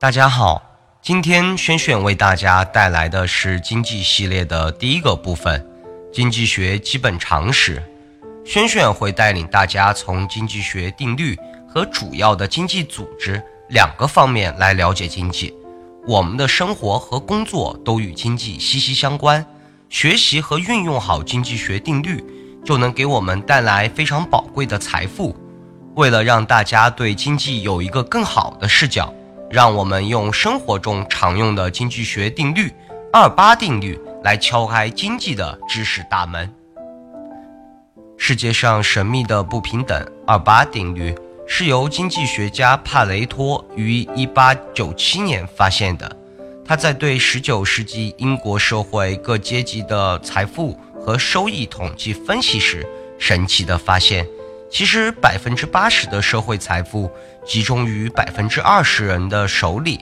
大家好，今天轩轩为大家带来的是经济系列的第一个部分——经济学基本常识。轩轩会带领大家从经济学定律和主要的经济组织两个方面来了解经济。我们的生活和工作都与经济息息相关，学习和运用好经济学定律，就能给我们带来非常宝贵的财富。为了让大家对经济有一个更好的视角。让我们用生活中常用的经济学定律——二八定律来敲开经济的知识大门。世界上神秘的不平等——二八定律是由经济学家帕雷托于1897年发现的。他在对19世纪英国社会各阶级的财富和收益统计分析时，神奇的发现。其实百分之八十的社会财富集中于百分之二十人的手里，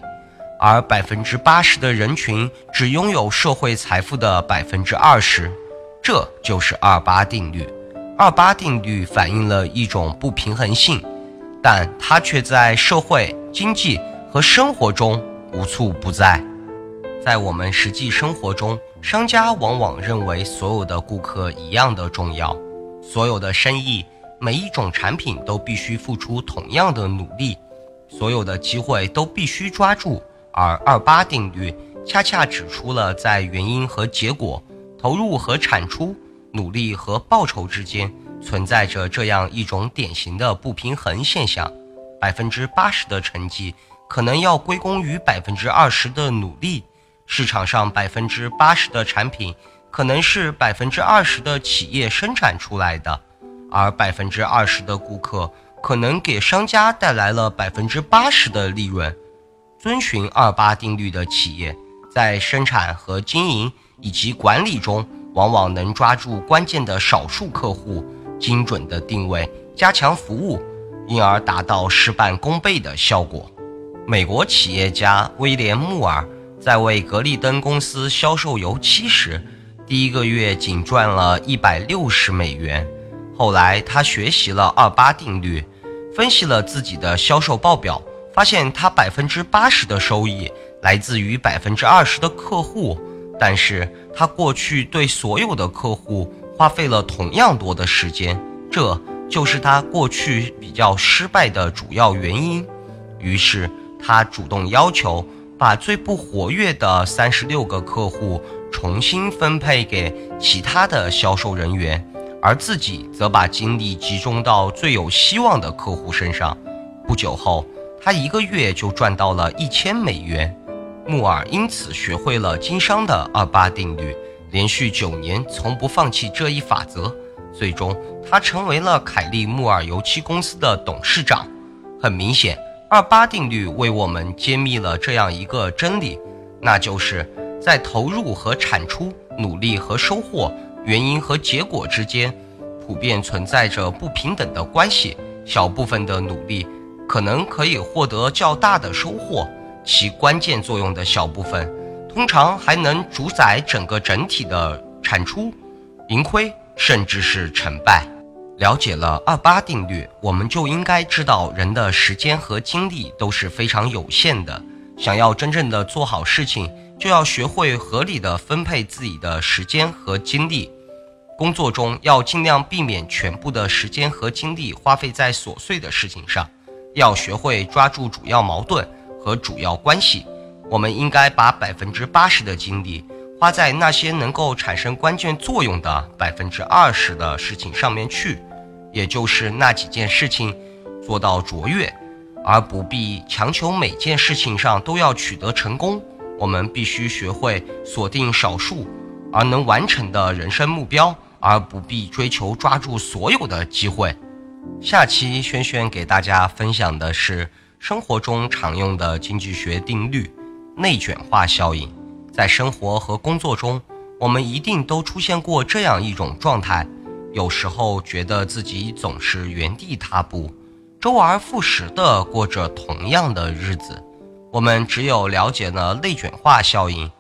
而百分之八十的人群只拥有社会财富的百分之二十，这就是二八定律。二八定律反映了一种不平衡性，但它却在社会、经济和生活中无处不在。在我们实际生活中，商家往往认为所有的顾客一样的重要，所有的生意。每一种产品都必须付出同样的努力，所有的机会都必须抓住。而二八定律恰恰指出了在原因和结果、投入和产出、努力和报酬之间存在着这样一种典型的不平衡现象：百分之八十的成绩可能要归功于百分之二十的努力，市场上百分之八十的产品可能是百分之二十的企业生产出来的。而百分之二十的顾客可能给商家带来了百分之八十的利润。遵循二八定律的企业，在生产和经营以及管理中，往往能抓住关键的少数客户，精准的定位，加强服务，因而达到事半功倍的效果。美国企业家威廉·穆尔在为格力登公司销售油漆时，第一个月仅赚了一百六十美元。后来，他学习了二八定律，分析了自己的销售报表，发现他百分之八十的收益来自于百分之二十的客户，但是他过去对所有的客户花费了同样多的时间，这就是他过去比较失败的主要原因。于是，他主动要求把最不活跃的三十六个客户重新分配给其他的销售人员。而自己则把精力集中到最有希望的客户身上。不久后，他一个月就赚到了一千美元。穆尔因此学会了经商的二八定律，连续九年从不放弃这一法则。最终，他成为了凯利穆尔油漆公司的董事长。很明显，二八定律为我们揭秘了这样一个真理，那就是在投入和产出、努力和收获。原因和结果之间，普遍存在着不平等的关系。小部分的努力可能可以获得较大的收获，其关键作用的小部分，通常还能主宰整个整体的产出、盈亏，甚至是成败。了解了二八定律，我们就应该知道，人的时间和精力都是非常有限的。想要真正的做好事情，就要学会合理的分配自己的时间和精力。工作中要尽量避免全部的时间和精力花费在琐碎的事情上，要学会抓住主要矛盾和主要关系。我们应该把百分之八十的精力花在那些能够产生关键作用的百分之二十的事情上面去，也就是那几件事情做到卓越，而不必强求每件事情上都要取得成功。我们必须学会锁定少数而能完成的人生目标。而不必追求抓住所有的机会。下期轩轩给大家分享的是生活中常用的经济学定律——内卷化效应。在生活和工作中，我们一定都出现过这样一种状态：有时候觉得自己总是原地踏步，周而复始地过着同样的日子。我们只有了解了内卷化效应，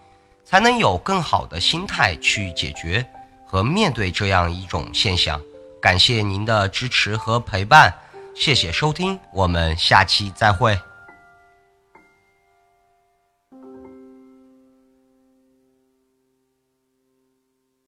才能有更好的心态去解决。和面对这样一种现象，感谢您的支持和陪伴，谢谢收听，我们下期再会。